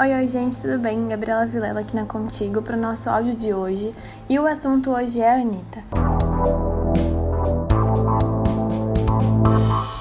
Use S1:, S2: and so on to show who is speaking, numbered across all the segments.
S1: Oi, oi, gente, tudo bem? Gabriela Vilela aqui na Contigo para o nosso áudio de hoje. E o assunto hoje é a Anitta.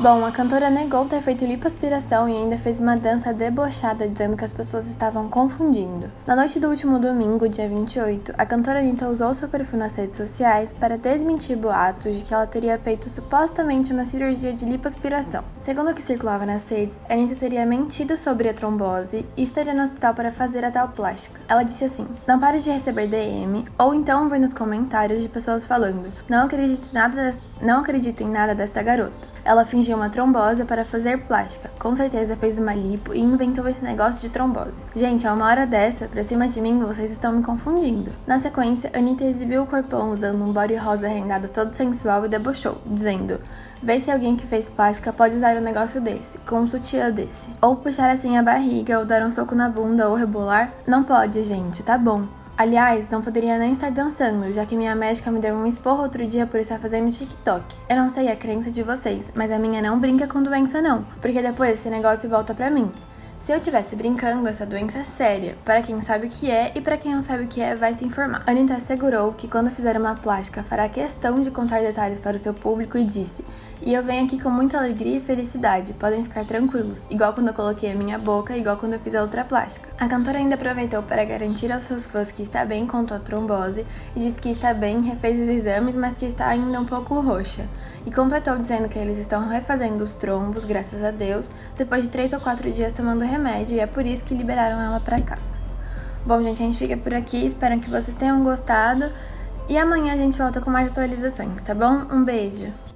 S1: Bom, a cantora negou ter feito lipoaspiração e ainda fez uma dança debochada dizendo que as pessoas estavam confundindo. Na noite do último domingo, dia 28, a cantora Anitta usou seu perfil nas redes sociais para desmentir boatos de que ela teria feito supostamente uma cirurgia de lipoaspiração. Segundo o que circulava nas redes, a Anitta teria mentido sobre a trombose e estaria no hospital para fazer a tal plástica. Ela disse assim: Não pare de receber DM ou então ver nos comentários de pessoas falando: Não acredito, nada, não acredito em nada desta garota. Ela fingiu uma trombose para fazer plástica. Com certeza fez uma lipo e inventou esse negócio de trombose. Gente, a uma hora dessa, pra cima de mim, vocês estão me confundindo. Na sequência, Anitta exibiu o corpão usando um body rosa rendado todo sensual e debochou, dizendo: Vê se alguém que fez plástica pode usar um negócio desse, com um sutiã desse. Ou puxar assim a barriga, ou dar um soco na bunda, ou rebolar. Não pode, gente, tá bom. Aliás, não poderia nem estar dançando, já que minha médica me deu um esporro outro dia por estar fazendo TikTok. Eu não sei a crença de vocês, mas a minha não brinca com doença não, porque depois esse negócio volta pra mim. Se eu tivesse brincando, essa doença é séria. Para quem sabe o que é e para quem não sabe o que é, vai se informar. Anitta assegurou que quando fizer uma plástica fará questão de contar detalhes para o seu público e disse: "E eu venho aqui com muita alegria e felicidade. Podem ficar tranquilos, igual quando eu coloquei a minha boca, igual quando eu fiz a outra plástica." A cantora ainda aproveitou para garantir aos seus fãs que está bem com a trombose e disse que está bem, refez os exames, mas que está ainda um pouco roxa. E completou dizendo que eles estão refazendo os trombos, graças a Deus, depois de três ou quatro dias tomando remédio e é por isso que liberaram ela para casa. Bom, gente, a gente fica por aqui. Espero que vocês tenham gostado. E amanhã a gente volta com mais atualizações, tá bom? Um beijo!